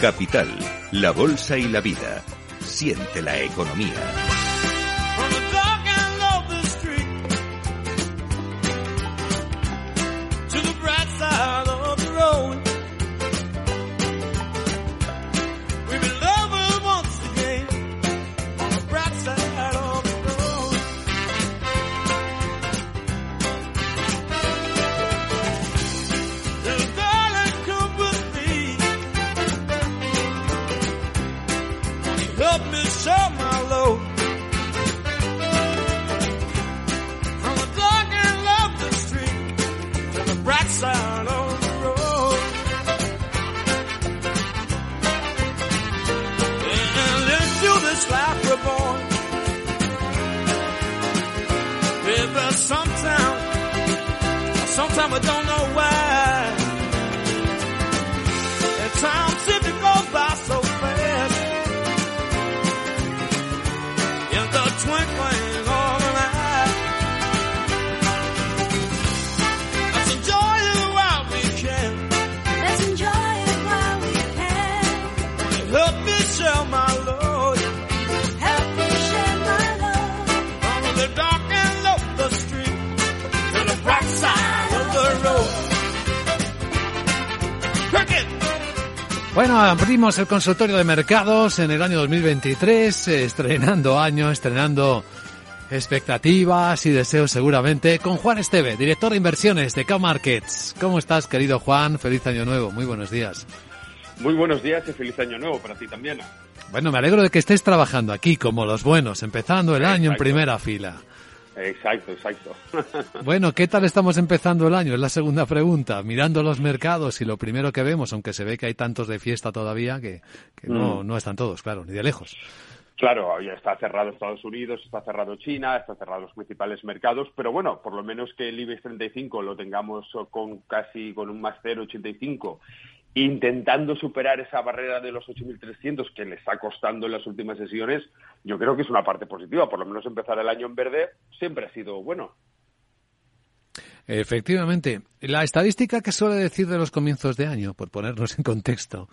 Capital, la bolsa y la vida. Siente la economía. Some don't know why. Bueno, abrimos el consultorio de mercados en el año 2023, estrenando año, estrenando expectativas y deseos seguramente con Juan Esteve, director de inversiones de Cow Markets. ¿Cómo estás, querido Juan? Feliz año nuevo, muy buenos días. Muy buenos días y feliz año nuevo para ti también. Bueno, me alegro de que estés trabajando aquí como los buenos, empezando el año en primera fila. Exacto, exacto. Bueno, ¿qué tal estamos empezando el año? Es la segunda pregunta. Mirando los mercados y lo primero que vemos, aunque se ve que hay tantos de fiesta todavía, que, no, mm. no están todos, claro, ni de lejos. Claro, ya está cerrado Estados Unidos, está cerrado China, está cerrado los principales mercados, pero bueno, por lo menos que el IBEX 35 lo tengamos con casi con un más 0,85 intentando superar esa barrera de los 8.300 que le está costando en las últimas sesiones, yo creo que es una parte positiva. Por lo menos empezar el año en verde siempre ha sido bueno. Efectivamente. La estadística que suele decir de los comienzos de año, por ponernos en contexto.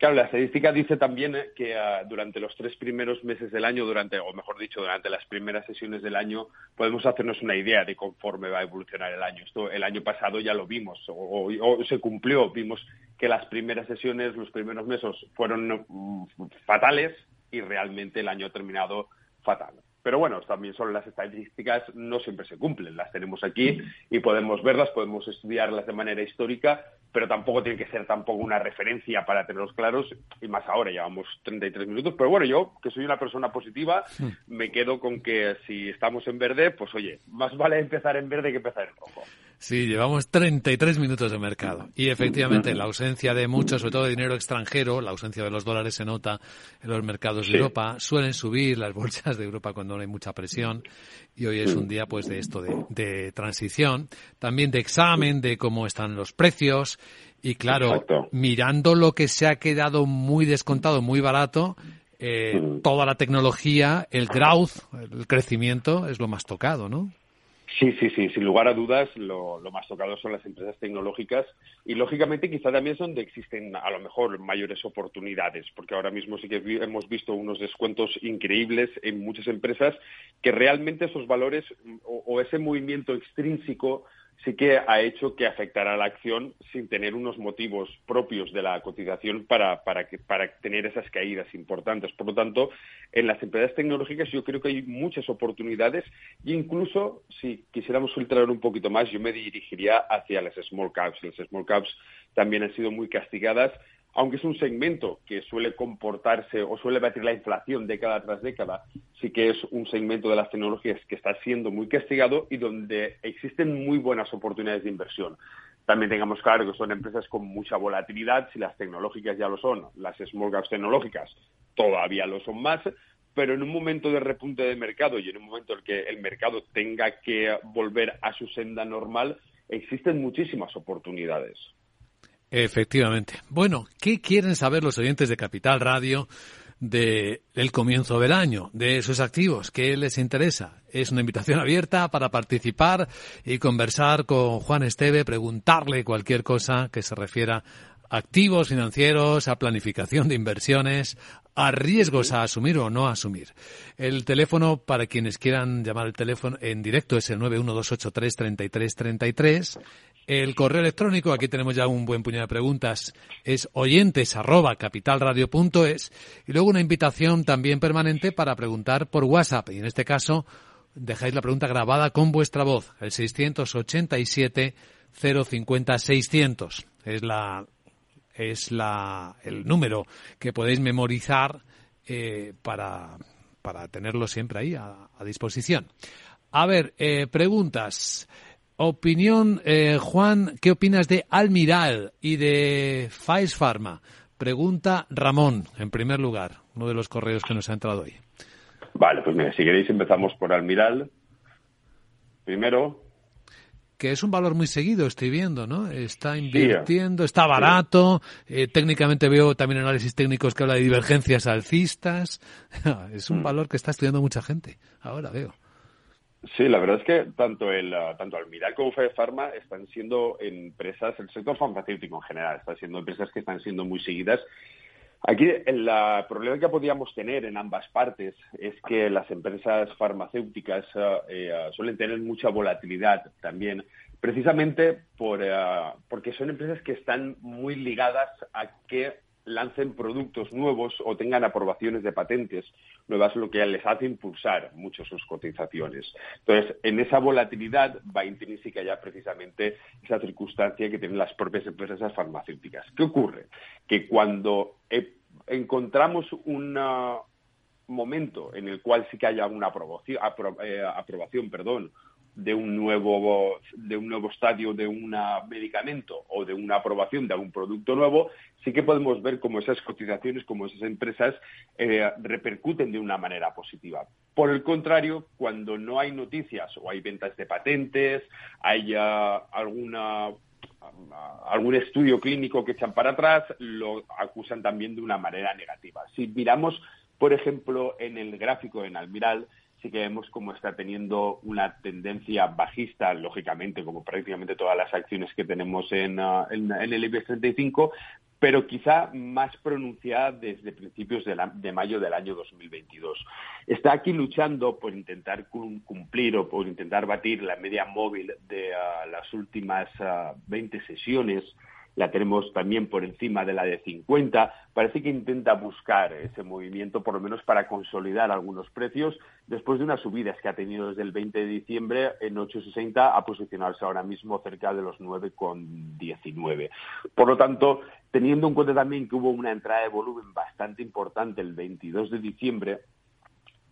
Claro, la estadística dice también eh, que ah, durante los tres primeros meses del año, durante, o mejor dicho, durante las primeras sesiones del año, podemos hacernos una idea de conforme va a evolucionar el año. Esto el año pasado ya lo vimos, o, se cumplió. Vimos que las primeras sesiones, los primeros meses fueron mm, fatales y realmente el año ha terminado fatal. Pero bueno, también son las estadísticas, no siempre se cumplen. Las tenemos aquí y podemos verlas, podemos estudiarlas de manera histórica, pero tampoco tiene que ser tampoco una referencia para tenerlos claros. Y más ahora, llevamos 33 minutos. Pero bueno, yo, que soy una persona positiva, me quedo con que si estamos en verde, pues oye, más vale empezar en verde que empezar en rojo. Sí, llevamos 33 minutos de mercado. Y efectivamente, la ausencia de mucho, sobre todo de dinero extranjero, la ausencia de los dólares se nota en los mercados de Europa. Suelen subir las bolsas de Europa cuando no hay mucha presión. Y hoy es un día, pues, de esto, de, transición. También de examen de cómo están los precios. Y claro, mirando lo que se ha quedado muy descontado, muy barato, eh, toda la tecnología, el growth, el crecimiento, es lo más tocado, ¿no? Sí, sí, sí, sin lugar a dudas, lo, más tocado son las empresas tecnológicas y, lógicamente, quizá también es donde existen, a lo mejor, mayores oportunidades, porque ahora mismo sí que hemos visto unos descuentos increíbles en muchas empresas que realmente esos valores o ese movimiento extrínseco sí que ha hecho que afectara la acción sin tener unos motivos propios de la cotización para, para, para tener esas caídas importantes. Por lo tanto, en las empresas tecnológicas yo creo que hay muchas oportunidades e incluso si quisiéramos filtrar un poquito más, yo me dirigiría hacia las small caps. Las small caps también han sido muy castigadas aunque es un segmento que suele comportarse o suele batir la inflación década tras década, sí que es un segmento de las tecnologías que está siendo muy castigado y donde existen muy buenas oportunidades de inversión. También tengamos claro que son empresas con mucha volatilidad, si las tecnológicas ya lo son, las small caps tecnológicas todavía lo son más, pero en un momento de repunte de mercado y en un momento en el que el mercado tenga que volver a su senda normal, existen muchísimas oportunidades. Efectivamente. Bueno, ¿qué quieren saber los oyentes de Capital Radio de el comienzo del año, de sus activos? ¿Qué les interesa? Es una invitación abierta para participar y conversar con Juan Esteve, preguntarle cualquier cosa que se refiera activos financieros, a planificación de inversiones, a riesgos a asumir o no asumir. El teléfono para quienes quieran llamar el teléfono en directo es el 912833333. El correo electrónico, aquí tenemos ya un buen puñado de preguntas, es oyentes arroba capitalradio.es y luego una invitación también permanente para preguntar por WhatsApp y en este caso dejáis la pregunta grabada con vuestra voz, el 687 050 600. Es la es la el número que podéis memorizar eh, para, para tenerlo siempre ahí a, disposición. A ver, eh, preguntas. Opinión, eh, Juan, ¿qué opinas de Almiral y de Fais Pharma? Pregunta Ramón, en primer lugar, uno de los correos que nos ha entrado hoy. Vale, pues mira, si queréis empezamos por Almiral. Primero. Que es un valor muy seguido, estoy viendo, ¿no? Está invirtiendo, está barato. Eh, técnicamente veo también análisis técnicos que habla de divergencias alcistas. es un mm. valor que está estudiando mucha gente. Ahora veo. Sí, la verdad es que tanto el ah, tanto Almiral como Fede Pharma están siendo empresas, el sector farmacéutico en general, están siendo empresas que están siendo muy seguidas. Aquí el problema que podríamos tener en ambas partes es que las empresas farmacéuticas ah, eh, ah, suelen tener mucha volatilidad también, precisamente por, porque son empresas que están muy ligadas a que lancen productos nuevos o tengan aprobaciones de patentes nuevas, lo que les hace impulsar mucho sus cotizaciones. Entonces, en esa volatilidad va intrínseca ya precisamente esa circunstancia que tienen las propias empresas farmacéuticas. ¿Qué ocurre? Que cuando eh, encontramos un momento en el cual sí que haya una aprobación, eh, aprobación perdón, de un nuevo de un nuevo estadio de un medicamento o de una aprobación de algún producto nuevo, sí que podemos ver cómo esas cotizaciones, como esas empresas eh, repercuten de una manera positiva. Por el contrario, cuando no hay noticias o hay ventas de patentes, hay alguna algún estudio clínico que echan para atrás, lo acusan también de una manera negativa. Si miramos, por ejemplo, en el gráfico en Almiral, sí que vemos cómo está teniendo una tendencia bajista, lógicamente, como prácticamente todas las acciones que tenemos en, uh, el IBEX 35, pero quizá más pronunciada desde principios de, mayo del año 2022. Está aquí luchando por intentar cumplir o por intentar batir la media móvil de uh, las últimas 20 uh, sesiones la tenemos también por encima de la de 50. Parece que intenta buscar ese movimiento, por lo menos para consolidar algunos precios, después de unas subidas que ha tenido desde el 20 de diciembre en 8,60 a posicionarse ahora mismo cerca de los 9,19. Por lo tanto, teniendo en cuenta también que hubo una entrada de volumen bastante importante el 22 de diciembre,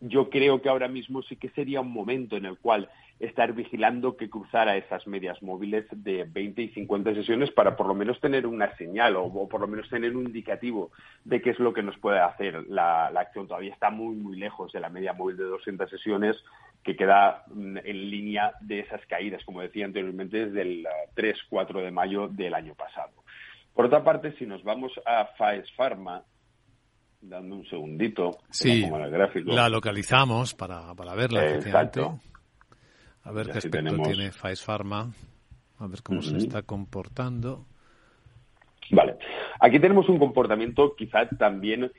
yo creo que ahora mismo sí que sería un momento en el cual estar vigilando que cruzara esas medias móviles de 20 y 50 sesiones para por lo menos tener una señal o, por lo menos tener un indicativo de qué es lo que nos puede hacer la, acción. Todavía está muy, muy lejos de la media móvil de 200 sesiones que queda mm, en línea de esas caídas, como decía anteriormente, desde el 3-4 de mayo del año pasado. Por otra parte, si nos vamos a Faes Pharma, dando un segundito, sí, la localizamos para, para verla. Exacto. A ver qué aspecto tiene Faiz Pharma. A ver cómo se está comportando. Vale. Aquí tenemos un comportamiento quizás también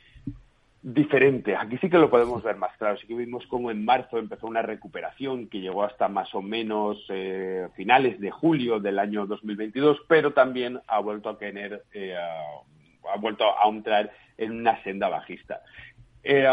diferente. Aquí sí que lo podemos ver más claro. Sí que vimos cómo en marzo empezó una recuperación que llegó hasta más o menos eh, finales de julio del año 2022, pero también ha vuelto a tener, eh, ha vuelto a entrar en una senda bajista. Eh,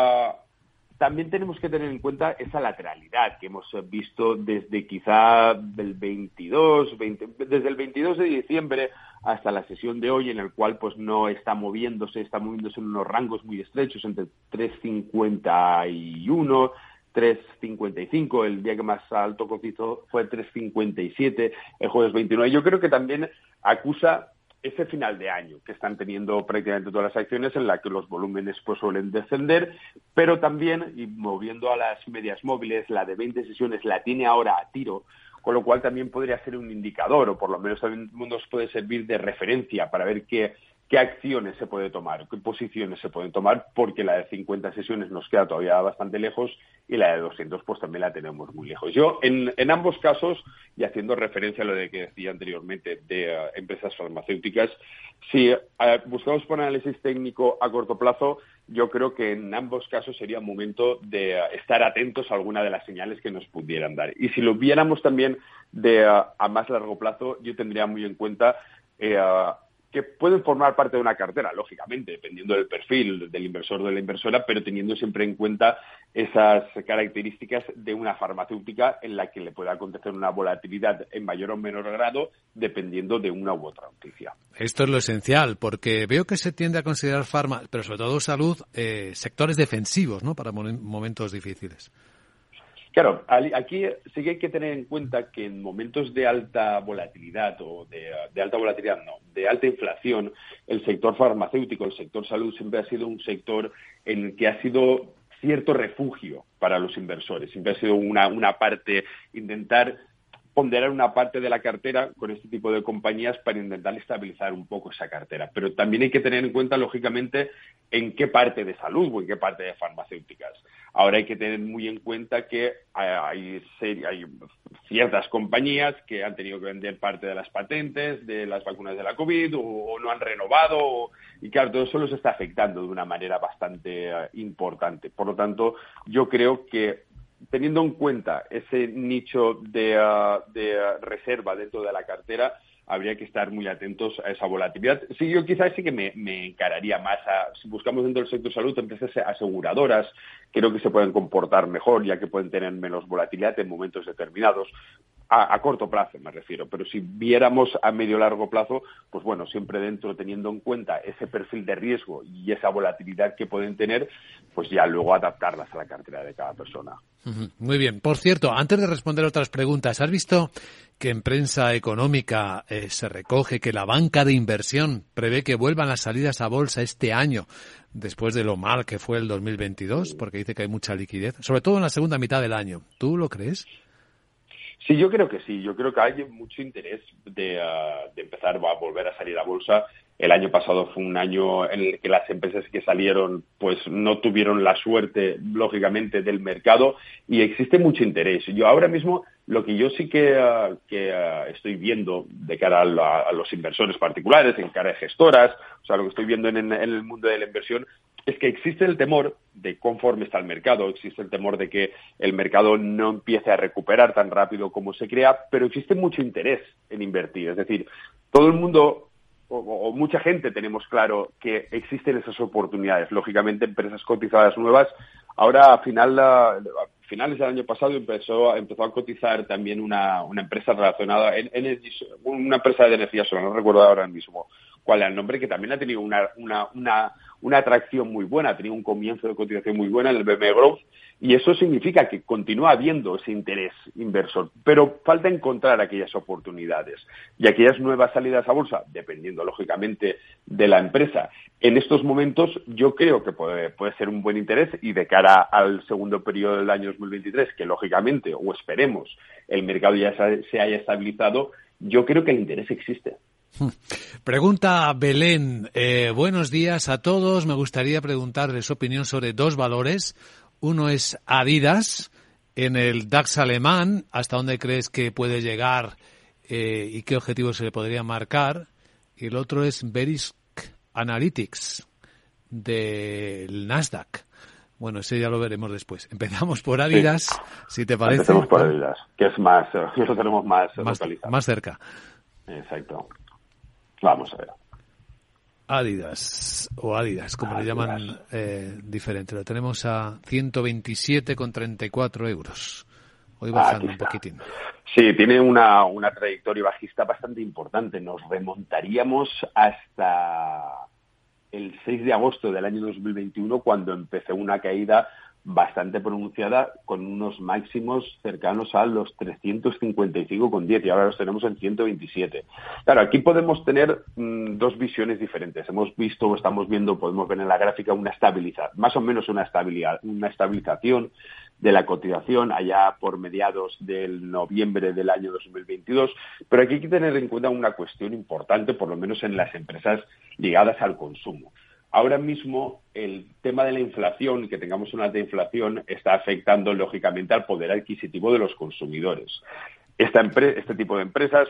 también tenemos que tener en cuenta esa lateralidad que hemos visto desde quizá del 22, desde el 22 de diciembre hasta la sesión de hoy, en el cual pues no está moviéndose, está moviéndose en unos rangos muy estrechos entre 351, 3.55, el día que más alto cotizó fue 3.57, el jueves 29. Yo creo que también acusa ese final de año que están teniendo prácticamente todas las acciones en la que los volúmenes pues suelen descender, pero también, y moviendo a las medias móviles, la de 20 sesiones la tiene ahora a tiro, con lo cual también podría ser un indicador, o por lo menos también nos puede servir de referencia para ver que qué acciones se puede tomar, qué posiciones se pueden tomar, porque la de 50 sesiones nos queda todavía bastante lejos y la de 200 pues también la tenemos muy lejos. Yo en, ambos casos, y haciendo referencia a lo de que decía anteriormente de uh, empresas farmacéuticas, si uh, buscamos por análisis técnico a corto plazo, yo creo que en ambos casos sería momento de uh, estar atentos a alguna de las señales que nos pudieran dar. Y si lo viéramos también de a más largo plazo, yo tendría muy en cuenta eh, que pueden formar parte de una cartera, lógicamente, dependiendo del perfil del inversor o de la inversora, pero teniendo siempre en cuenta esas características de una farmacéutica en la que le pueda acontecer una volatilidad en mayor o menor grado, dependiendo de una u otra noticia. Esto es lo esencial, porque veo que se tiende a considerar farma, pero sobre todo salud, eh, sectores defensivos, ¿no? Para momentos difíciles. Claro, aquí sí que hay que tener en cuenta que en momentos de alta volatilidad o de, alta volatilidad, no, de alta inflación, el sector farmacéutico, el sector salud siempre ha sido un sector en el que ha sido cierto refugio para los inversores. Siempre ha sido una, una parte, intentar ponderar una parte de la cartera con este tipo de compañías para intentar estabilizar un poco esa cartera. Pero también hay que tener en cuenta, lógicamente, en qué parte de salud o en qué parte de farmacéuticas. Ahora hay que tener muy en cuenta que hay, hay ciertas compañías que han tenido que vender parte de las patentes de las vacunas de la COVID o, no han renovado y claro, todo eso los está afectando de una manera bastante eh, importante. Por lo tanto, yo creo que teniendo en cuenta ese nicho de, uh, uh, reserva dentro de la cartera, habría que estar muy atentos a esa volatilidad. Sí, yo quizás sí que me, encararía más a, si buscamos dentro del sector salud, empresas aseguradoras, creo que se pueden comportar mejor, ya que pueden tener menos volatilidad en momentos determinados. A, corto plazo me refiero, pero si viéramos a medio largo plazo, pues bueno, siempre dentro teniendo en cuenta ese perfil de riesgo y esa volatilidad que pueden tener, pues ya luego adaptarlas a la cartera de cada persona. Muy bien. Por cierto, antes de responder otras preguntas, ¿has visto que en prensa económica eh, se recoge que la banca de inversión prevé que vuelvan las salidas a bolsa este año, después de lo mal que fue el 2022, porque dice que hay mucha liquidez, sobre todo en la segunda mitad del año. ¿Tú lo crees? Sí, yo creo que sí. Yo creo que hay mucho interés de, uh, de empezar a volver a salir a bolsa el año pasado fue un año en el que las empresas que salieron pues no tuvieron la suerte, lógicamente, del mercado y existe mucho interés. Yo ahora mismo lo que yo sí que, ah, ah, estoy viendo de cara a, los inversores particulares, en cara de gestoras, o sea, lo que estoy viendo en, el mundo de la inversión es que existe el temor de conforme está el mercado, existe el temor de que el mercado no empiece a recuperar tan rápido como se crea, pero existe mucho interés en invertir. Es decir, todo el mundo o, mucha gente tenemos claro que existen esas oportunidades. Lógicamente, empresas cotizadas nuevas. Ahora, a, final, finales del año pasado, empezó, empezó a cotizar también una, una empresa relacionada, en, una empresa de energía solar, no recuerdo ahora mismo cuál era el nombre, que también ha tenido una, una, una atracción muy buena, ha tenido un comienzo de cotización muy buena en el BME Growth y eso significa que continúa habiendo ese interés inversor, pero falta encontrar aquellas oportunidades y aquellas nuevas salidas a bolsa, dependiendo lógicamente de la empresa. En estos momentos yo creo que puede, puede ser un buen interés y de cara al segundo periodo del año 2023, que lógicamente, o esperemos, el mercado ya se haya estabilizado, yo creo que el interés existe. Pregunta Belén. Eh, buenos días a todos. Me gustaría preguntarles su opinión sobre dos valores. Uno es Adidas en el DAX alemán, hasta dónde crees que puede llegar eh, y qué objetivos se le podría marcar. Y el otro es Verisk Analytics del Nasdaq. Bueno, ese ya lo veremos después. Empezamos por Adidas, si te parece. Empecemos por Adidas, que es más, lo tenemos más, más, más cerca. Exacto. Vamos a ver. Adidas o Adidas, como le llaman eh, diferente. Lo tenemos a 127,34 euros. Hoy bajando un poquitín. Sí, tiene una, una trayectoria bajista bastante importante. Nos remontaríamos hasta el 6 de agosto del año 2021 cuando empezó una caída bastante pronunciada con unos máximos cercanos a los 355,10 y ahora los tenemos en 127. Claro, aquí podemos tener mm, dos visiones diferentes. Hemos visto o estamos viendo, podemos ver en la gráfica una estabilidad, más o menos una estabilidad, una estabilización de la cotización allá por mediados del noviembre del año 2022. Pero aquí hay que tener en cuenta una cuestión importante, por lo menos en las empresas ligadas al consumo. Ahora mismo el tema de la inflación, que tengamos una alta inflación, está afectando lógicamente al poder adquisitivo de los consumidores. este tipo de empresas,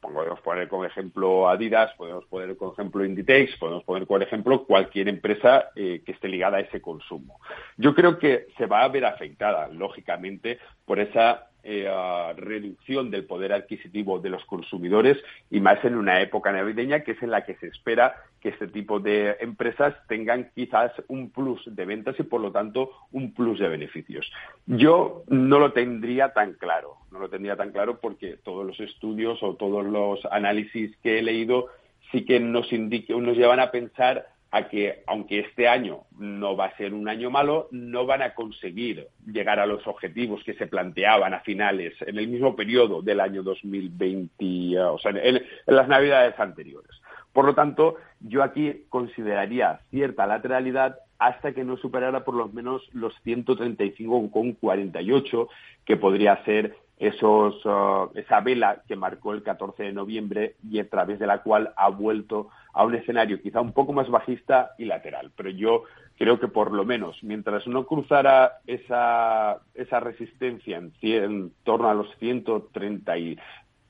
podemos poner como ejemplo Adidas, podemos poner como ejemplo Inditex, podemos poner como ejemplo cualquier empresa eh, que esté ligada a ese consumo. Yo creo que se va a ver afectada, lógicamente, por esa eh, reducción del poder adquisitivo de los consumidores y más en una época navideña que es en la que se espera que este tipo de empresas tengan quizás un plus de ventas y por lo tanto un plus de beneficios. Yo no lo tendría tan claro, no lo tendría tan claro porque todos los estudios o todos los análisis que he leído sí que nos, nos llevan a pensar a que, aunque este año no va a ser un año malo, no van a conseguir llegar a los objetivos que se planteaban a finales, en el mismo periodo del año 2020, o sea, en, las navidades anteriores. Por lo tanto, yo aquí consideraría cierta lateralidad hasta que no superara por lo menos los 135,48, que podría ser esos, uh, esa vela que marcó el 14 de noviembre y a través de la cual ha vuelto un escenario quizá un poco más bajista y lateral. Pero yo creo que por lo menos mientras no cruzara esa, esa resistencia en, en torno a los 130 y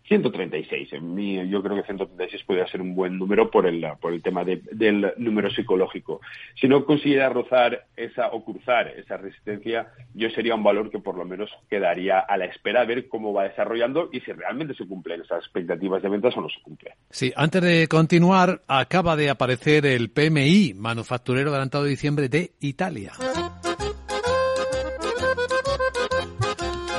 136. En mí, yo creo que 136 podría ser un buen número por el, por el tema del número psicológico. Si no consiguiera rozar esa o cruzar esa resistencia, yo sería un valor que por lo menos quedaría a la espera a ver cómo va desarrollando y si realmente se cumplen esas expectativas de ventas o no se cumplen. Sí, antes de continuar, acaba de aparecer el PMI, manufacturero adelantado de diciembre de Italia.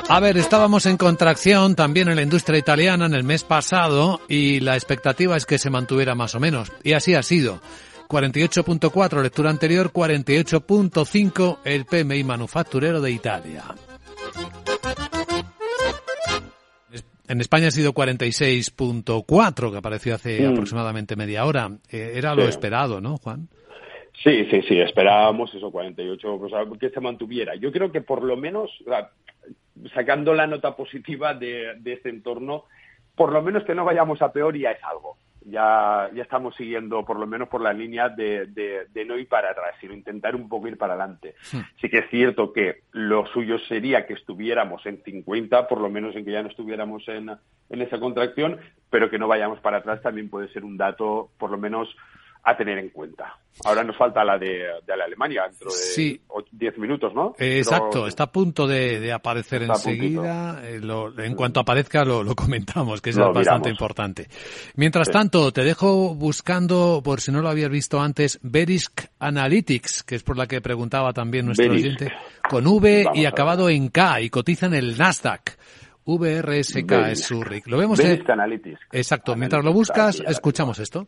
A ver, estábamos en contracción también en la industria italiana en el mes pasado y la expectativa es que se mantuviera más o menos. Y así ha sido. 48.4 lectura anterior, 48.5 el PMI manufacturero de Italia. En España ha sido 46.4, que apareció hace mm. aproximadamente media hora. Eh, era lo esperado, ¿no, Juan? Sí, sí, sí, esperábamos eso, 48, que se mantuviera. Yo creo que por lo menos, sacando la nota positiva de, este entorno, por lo menos que no vayamos a peor ya es algo. Ya, ya estamos siguiendo por lo menos por la línea de, de, no ir para atrás, sino intentar un poco ir para adelante. Sí. que es cierto que lo suyo sería que estuviéramos en 50, por lo menos en que ya no estuviéramos en, en esa contracción, pero que no vayamos para atrás también puede ser un dato por lo menos a tener en cuenta. Ahora nos falta la de, la Alemania, dentro de 10 minutos, ¿no? exacto, está a punto de, aparecer enseguida. Eh, en cuanto aparezca lo, comentamos, que es bastante importante. Mientras tanto, te dejo buscando, por si no lo habías visto antes, Verisk Analytics, que es por la que preguntaba también nuestro oyente, con V y acabado en K y cotiza en el Nasdaq. VRSK es su RIC. Lo vemos Verisk Analytics. Exacto, mientras lo buscas, escuchamos esto.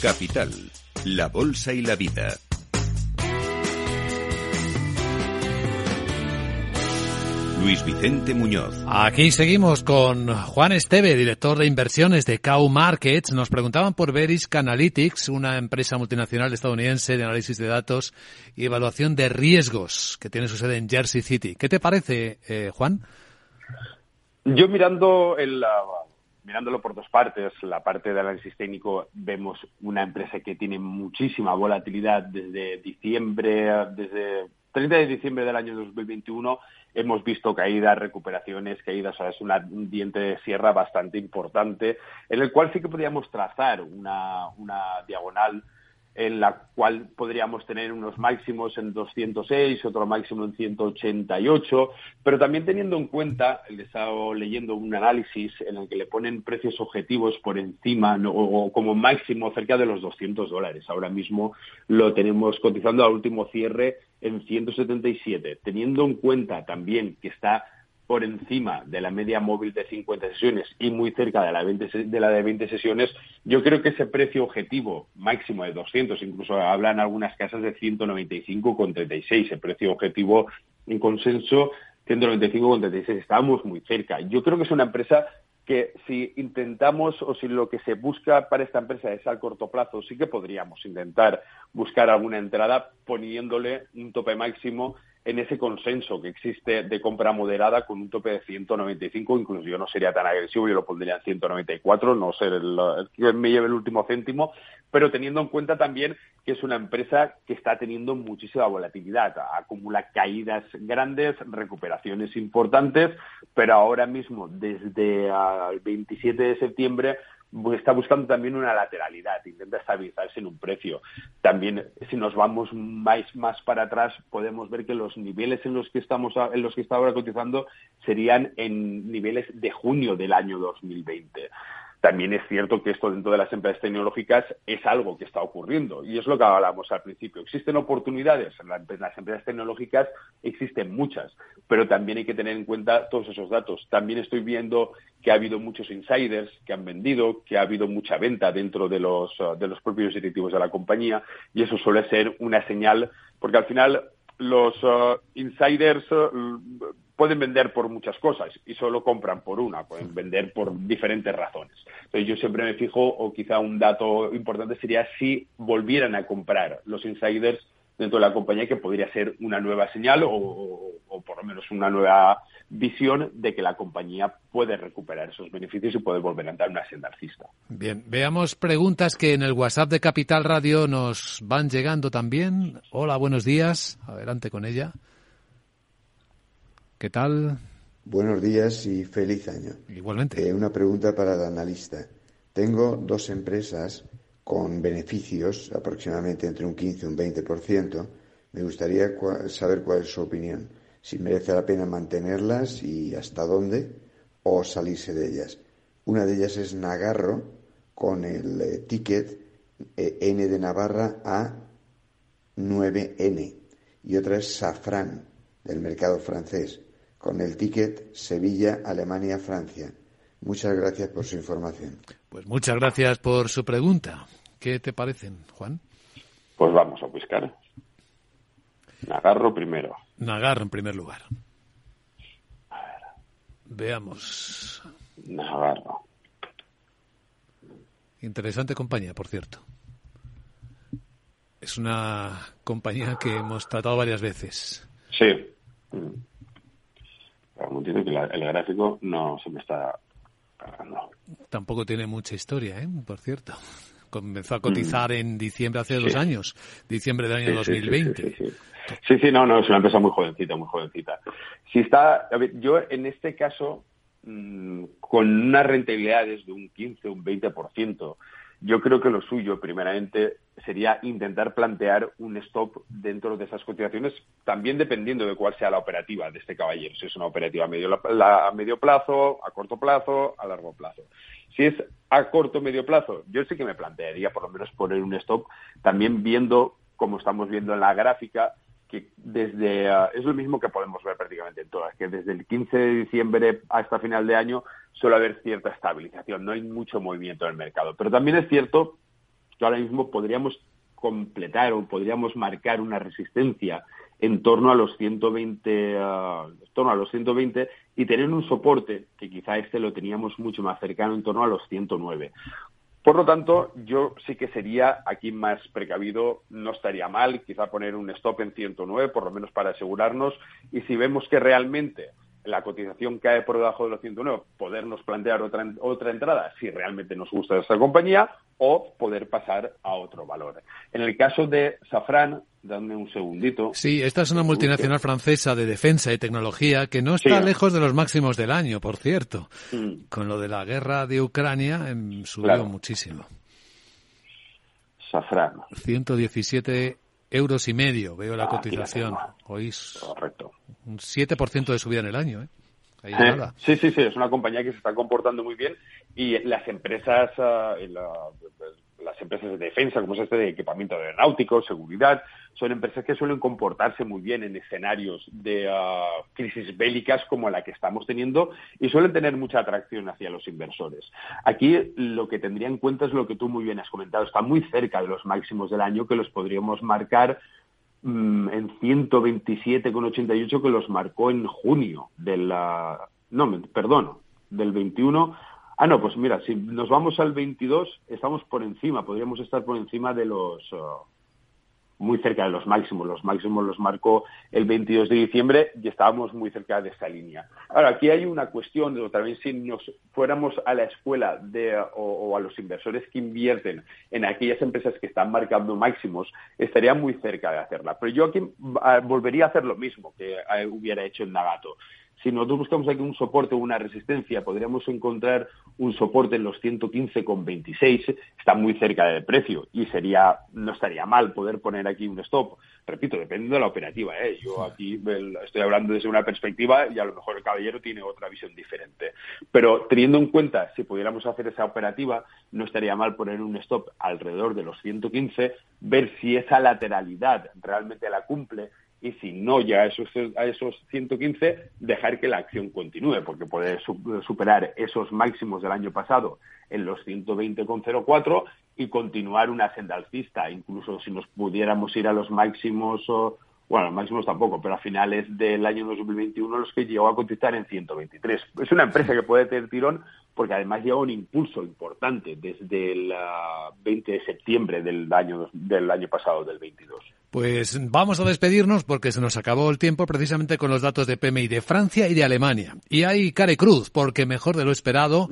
Capital, la Bolsa y la Vida. Luis Vicente Muñoz. Aquí seguimos con Juan Esteve, director de inversiones de Cow Markets. Nos preguntaban por Verisk Analytics, una empresa multinacional estadounidense de análisis de datos y evaluación de riesgos que tiene su sede en Jersey City. ¿Qué te parece, eh, Juan? Yo mirando el, mirándolo por dos partes, la parte del análisis técnico vemos una empresa que tiene muchísima volatilidad desde diciembre, desde 30 de diciembre del año 2021 hemos visto caídas, recuperaciones, caídas, o sea, es un diente de sierra bastante importante, en el cual sí que podríamos trazar una, una diagonal en la cual podríamos tener unos máximos en 206, otro máximo en 188, pero también teniendo en cuenta, he estado leyendo un análisis en el que le ponen precios objetivos por encima o como máximo cerca de los 200 dólares. Ahora mismo lo tenemos cotizando al último cierre en 177, teniendo en cuenta también que está por encima de la media móvil de 50 sesiones y muy cerca de la, de la de 20 sesiones, yo creo que ese precio objetivo máximo de 200, incluso hablan algunas casas de 195,36, el precio objetivo en consenso 195,36, estamos muy cerca. Yo creo que es una empresa que si intentamos o si lo que se busca para esta empresa es al corto plazo, sí que podríamos intentar buscar alguna entrada poniéndole un tope máximo en ese consenso que existe de compra moderada con un tope de 195, incluso yo no sería tan agresivo, yo lo pondría en 194, no ser el, que me lleve el último céntimo, pero teniendo en cuenta también que es una empresa que está teniendo muchísima volatilidad, acumula caídas grandes, recuperaciones importantes, pero ahora mismo, desde el 27 de septiembre, está buscando también una lateralidad, intenta estabilizarse en un precio. También, si nos vamos más, más para atrás, podemos ver que los niveles en los que estamos en los que está ahora cotizando serían en niveles de junio del año 2020. También es cierto que esto dentro de las empresas tecnológicas es algo que está ocurriendo y es lo que hablábamos al principio. ¿Existen oportunidades? En las empresas tecnológicas existen muchas, pero también hay que tener en cuenta todos esos datos. También estoy viendo que ha habido muchos insiders que han vendido, que ha habido mucha venta dentro de los, de los propios directivos de la compañía y eso suele ser una señal, porque al final los uh, insiders uh, pueden vender por muchas cosas y solo compran por una, pueden vender por diferentes razones. Entonces yo siempre me fijo, o quizá un dato importante sería si volvieran a comprar los insiders dentro de la compañía, que podría ser una nueva señal o, por lo menos una nueva visión de que la compañía puede recuperar esos beneficios y puede volver a entrar en una senda alcista. Bien, veamos preguntas que en el WhatsApp de Capital Radio nos van llegando también. Hola, buenos días. Adelante con ella. ¿Qué tal? Buenos días y feliz año. Igualmente. Eh, una pregunta para el analista. Tengo dos empresas con beneficios aproximadamente entre un 15 y un 20%. Me gustaría saber cuál es su opinión. Si merece la pena mantenerlas y hasta dónde o salirse de ellas. Una de ellas es Nagarro con el eh, ticket eh, N de Navarra a 9N y otra es Safran del mercado francés con el ticket Sevilla, Alemania, Francia. Muchas gracias por su información. Pues muchas gracias por su pregunta. ¿Qué te parecen, Juan? Pues vamos a buscar. Nagarro primero. Nagarro en primer lugar. A ver. Veamos. Nagarro. Interesante compañía, por cierto. Es una compañía que hemos tratado varias veces. Sí el gráfico no se me está cargando. Tampoco tiene mucha historia, ¿eh? por cierto. Comenzó a cotizar mm. en diciembre hace dos años, diciembre del año 2020. Sí sí, no, no, es una empresa muy jovencita, muy jovencita. Si está, a ver, yo en este caso, mm, con unas rentabilidades de un 15, un 20%, yo creo que lo suyo, primeramente, sería intentar plantear un stop dentro de esas cotizaciones, también dependiendo de cuál sea la operativa de este caballero, si es una operativa a medio, a medio plazo, a corto plazo, a largo plazo. Si es a corto o medio plazo, yo sí que me plantearía por lo menos poner un stop, también viendo, como estamos viendo en la gráfica, que desde ah, es lo mismo que podemos ver prácticamente en todas, que desde el 15 de diciembre hasta final de año suele haber cierta estabilización, no hay mucho movimiento en el mercado. Pero también es cierto que ahora mismo podríamos completar o podríamos marcar una resistencia en torno a los 120 ah, en torno a los 120 y tener un soporte que quizá este lo teníamos mucho más cercano en torno a los 109 por lo tanto, yo sí que sería aquí más precavido, no estaría mal quizá poner un stop en 109, por lo menos para asegurarnos, y si vemos que realmente la cotización cae por debajo de los 109, podernos plantear otra, otra entrada si realmente nos gusta esa compañía o poder pasar a otro valor. En el caso de Safran, dame un segundito. Sí, esta es una multinacional francesa de defensa y tecnología que no está lejos de los máximos del año, por cierto. Mm. Con lo de la guerra de Ucrania em, subió muchísimo. Safran. 117 euros y medio, veo la ah, cotización. Oís Correcto. Un 7% de subida en el año, ¿eh? Sí, sí, sí, es una compañía que se está comportando muy bien y las empresas, ah, las empresas de defensa, como es este de equipamiento aeronáutico, seguridad, son empresas que suelen comportarse muy bien en escenarios de ah, crisis bélicas como la que estamos teniendo y suelen tener mucha atracción hacia los inversores. Aquí lo que tendría en cuenta es lo que tú muy bien has comentado, está muy cerca de los máximos del año que los podríamos marcar mm, en 127,88 que los marcó en junio del no, perdón, del 21 Ah, no, pues mira, si nos vamos al 22, estamos por encima, podríamos estar por encima de los, uh, muy cerca de los máximos. Los máximos los marcó el 22 de diciembre y estábamos muy cerca de esta línea. Ahora, aquí hay una cuestión, o también si nos fuéramos a la escuela de, o, a los inversores que invierten en aquellas empresas que están marcando máximos, estaría muy cerca de hacerla. Pero yo aquí ah, volvería a hacer lo mismo que ah, hubiera hecho en Nagato. Si nosotros buscamos aquí un soporte o una resistencia, podríamos encontrar un soporte en los 115,26, está muy cerca del precio y sería no estaría mal poder poner aquí un stop. Repito, depende de la operativa. ¿eh? Yo aquí estoy hablando desde una perspectiva y a lo mejor el caballero tiene otra visión diferente. Pero teniendo en cuenta, si pudiéramos hacer esa operativa, no estaría mal poner un stop alrededor de los 115, ver si esa lateralidad realmente la cumple y si no llega a esos, a esos 115, dejar que la acción continúe, porque puede superar esos máximos del año pasado en los 120,04 y continuar una senda alcista, incluso si nos pudiéramos ir a los máximos bueno, máximos tampoco, pero a finales del año 2021 los que llegó a cotizar en 123. Es una empresa que puede tener tirón porque además lleva un impulso importante desde el 20 de septiembre del año, del año pasado, del 22. Pues vamos a despedirnos porque se nos acabó el tiempo precisamente con los datos de PMI de Francia y de Alemania. Y hay care cruz porque mejor de lo esperado.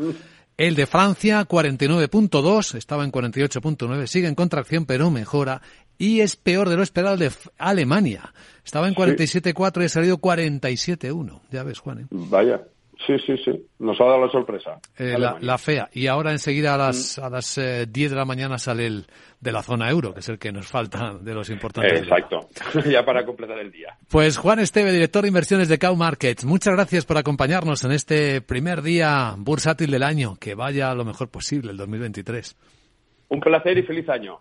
El de Francia, 49.2, estaba en 48.9, sigue en contracción pero mejora y es peor de lo esperado de Alemania. Estaba en 47.4 y ha salido 47.1. Ya ves, Juan. ¿eh? Vaya. Sí, sí, sí. Nos ha dado la sorpresa. Eh, la, fea. Y ahora enseguida a las, mm. a las 10 eh, de la mañana sale el de la zona euro, que es el que nos falta de los importantes. Exacto. ya para completar el día. Pues Juan Esteve, director de inversiones de Cow Markets. Muchas gracias por acompañarnos en este primer día bursátil del año. Que vaya lo mejor posible el 2023. Un placer y feliz año.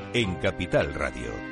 en Capital Radio.